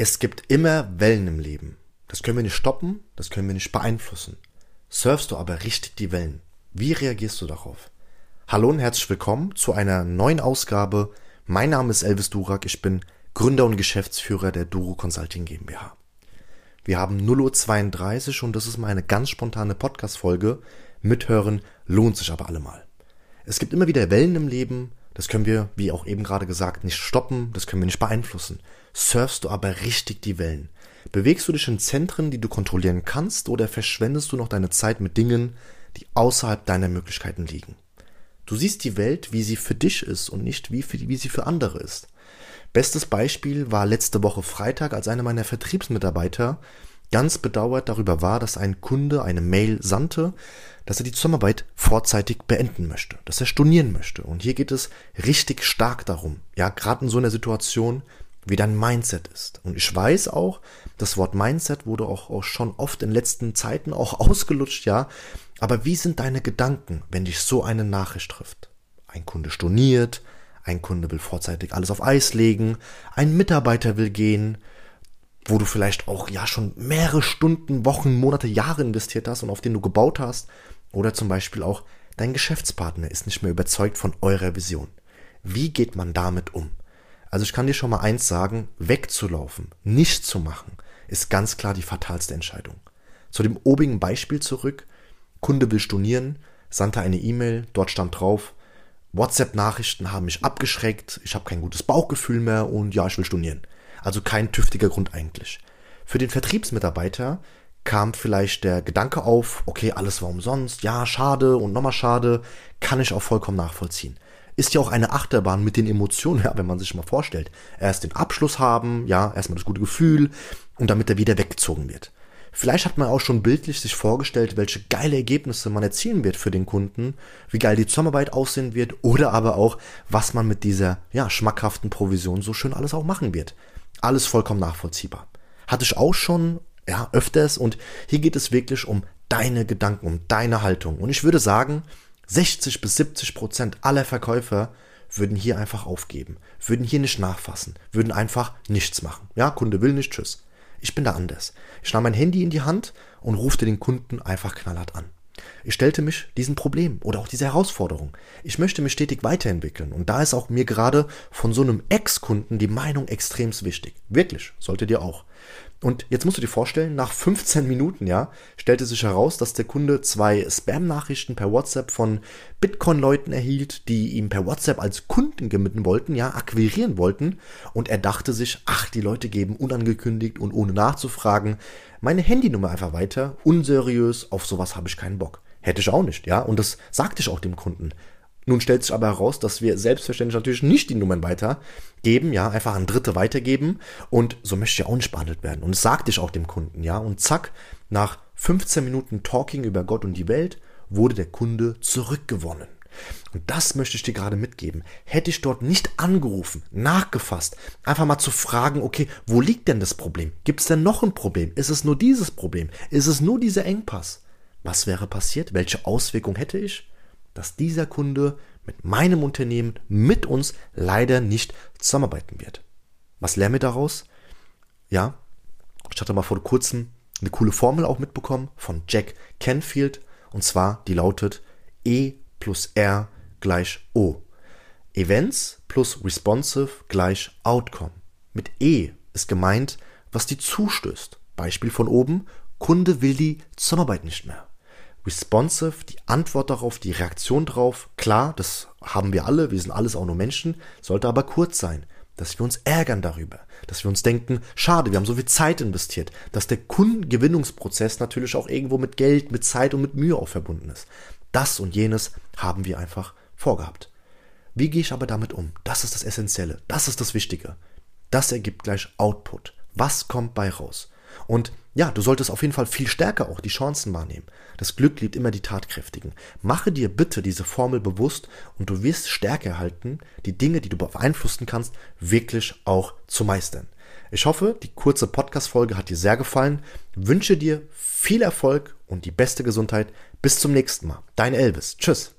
Es gibt immer Wellen im Leben. Das können wir nicht stoppen, das können wir nicht beeinflussen. Surfst du aber richtig die Wellen? Wie reagierst du darauf? Hallo und herzlich willkommen zu einer neuen Ausgabe. Mein Name ist Elvis Durak, ich bin Gründer und Geschäftsführer der Duro Consulting GmbH. Wir haben 0.32 Uhr und das ist mal eine ganz spontane Podcast-Folge. Mithören lohnt sich aber allemal. Es gibt immer wieder Wellen im Leben, das können wir, wie auch eben gerade gesagt, nicht stoppen, das können wir nicht beeinflussen. Surfst du aber richtig die Wellen? Bewegst du dich in Zentren, die du kontrollieren kannst, oder verschwendest du noch deine Zeit mit Dingen, die außerhalb deiner Möglichkeiten liegen? Du siehst die Welt, wie sie für dich ist und nicht wie, für, wie sie für andere ist. Bestes Beispiel war letzte Woche Freitag, als einer meiner Vertriebsmitarbeiter ganz bedauert darüber war, dass ein Kunde eine Mail sandte, dass er die Zusammenarbeit vorzeitig beenden möchte, dass er stornieren möchte. Und hier geht es richtig stark darum, ja, gerade in so einer Situation, wie dein Mindset ist. Und ich weiß auch, das Wort Mindset wurde auch, auch schon oft in letzten Zeiten auch ausgelutscht, ja. Aber wie sind deine Gedanken, wenn dich so eine Nachricht trifft? Ein Kunde storniert, ein Kunde will vorzeitig alles auf Eis legen, ein Mitarbeiter will gehen, wo du vielleicht auch ja schon mehrere Stunden, Wochen, Monate, Jahre investiert hast und auf den du gebaut hast. Oder zum Beispiel auch dein Geschäftspartner ist nicht mehr überzeugt von eurer Vision. Wie geht man damit um? Also ich kann dir schon mal eins sagen, wegzulaufen, nichts zu machen, ist ganz klar die fatalste Entscheidung. Zu dem obigen Beispiel zurück. Kunde will stornieren, sandte eine E-Mail, dort stand drauf, WhatsApp-Nachrichten haben mich abgeschreckt, ich habe kein gutes Bauchgefühl mehr und ja, ich will stornieren. Also kein tüftiger Grund eigentlich. Für den Vertriebsmitarbeiter kam vielleicht der Gedanke auf, okay, alles war umsonst, ja, schade und nochmal schade, kann ich auch vollkommen nachvollziehen. Ist ja auch eine Achterbahn mit den Emotionen, ja, wenn man sich mal vorstellt. Erst den Abschluss haben, ja, erstmal das gute Gefühl und damit er wieder weggezogen wird. Vielleicht hat man auch schon bildlich sich vorgestellt, welche geile Ergebnisse man erzielen wird für den Kunden, wie geil die Zusammenarbeit aussehen wird oder aber auch, was man mit dieser, ja, schmackhaften Provision so schön alles auch machen wird. Alles vollkommen nachvollziehbar. Hatte ich auch schon, ja, öfters und hier geht es wirklich um deine Gedanken, um deine Haltung. Und ich würde sagen, 60 bis 70 Prozent aller Verkäufer würden hier einfach aufgeben, würden hier nicht nachfassen, würden einfach nichts machen. Ja, Kunde will nicht, tschüss. Ich bin da anders. Ich nahm mein Handy in die Hand und rufte den Kunden einfach knallhart an. Ich stellte mich diesem Problem oder auch dieser Herausforderung. Ich möchte mich stetig weiterentwickeln und da ist auch mir gerade von so einem Ex-Kunden die Meinung extremst wichtig. Wirklich, sollte dir auch. Und jetzt musst du dir vorstellen, nach 15 Minuten, ja, stellte sich heraus, dass der Kunde zwei Spam-Nachrichten per WhatsApp von Bitcoin-Leuten erhielt, die ihm per WhatsApp als Kunden gemitten wollten, ja, akquirieren wollten. Und er dachte sich, ach, die Leute geben unangekündigt und ohne nachzufragen meine Handynummer einfach weiter. Unseriös, auf sowas habe ich keinen Bock. Hätte ich auch nicht, ja. Und das sagte ich auch dem Kunden. Nun stellt sich aber heraus, dass wir selbstverständlich natürlich nicht die Nummern weitergeben, ja, einfach an Dritte weitergeben und so möchte ich ja auch nicht behandelt werden. Und das sagte ich auch dem Kunden, ja, und zack, nach 15 Minuten Talking über Gott und die Welt wurde der Kunde zurückgewonnen. Und das möchte ich dir gerade mitgeben. Hätte ich dort nicht angerufen, nachgefasst, einfach mal zu fragen, okay, wo liegt denn das Problem? Gibt es denn noch ein Problem? Ist es nur dieses Problem? Ist es nur dieser Engpass? Was wäre passiert? Welche Auswirkung hätte ich? Dass dieser Kunde mit meinem Unternehmen, mit uns leider nicht zusammenarbeiten wird. Was lernen wir daraus? Ja, ich hatte mal vor kurzem eine coole Formel auch mitbekommen von Jack Canfield und zwar die lautet E plus R gleich O. Events plus responsive gleich Outcome. Mit E ist gemeint, was die zustößt. Beispiel von oben, Kunde will die Zusammenarbeit nicht mehr responsive, die Antwort darauf, die Reaktion drauf, klar, das haben wir alle, wir sind alles auch nur Menschen, sollte aber kurz sein, dass wir uns ärgern darüber, dass wir uns denken, schade, wir haben so viel Zeit investiert, dass der Kundengewinnungsprozess natürlich auch irgendwo mit Geld, mit Zeit und mit Mühe auch verbunden ist. Das und jenes haben wir einfach vorgehabt. Wie gehe ich aber damit um? Das ist das Essentielle, das ist das Wichtige. Das ergibt gleich Output. Was kommt bei raus? Und ja, du solltest auf jeden Fall viel stärker auch die Chancen wahrnehmen. Das Glück liebt immer die Tatkräftigen. Mache dir bitte diese Formel bewusst und du wirst Stärke erhalten, die Dinge, die du beeinflussen kannst, wirklich auch zu meistern. Ich hoffe, die kurze Podcast-Folge hat dir sehr gefallen. Wünsche dir viel Erfolg und die beste Gesundheit. Bis zum nächsten Mal. Dein Elvis. Tschüss.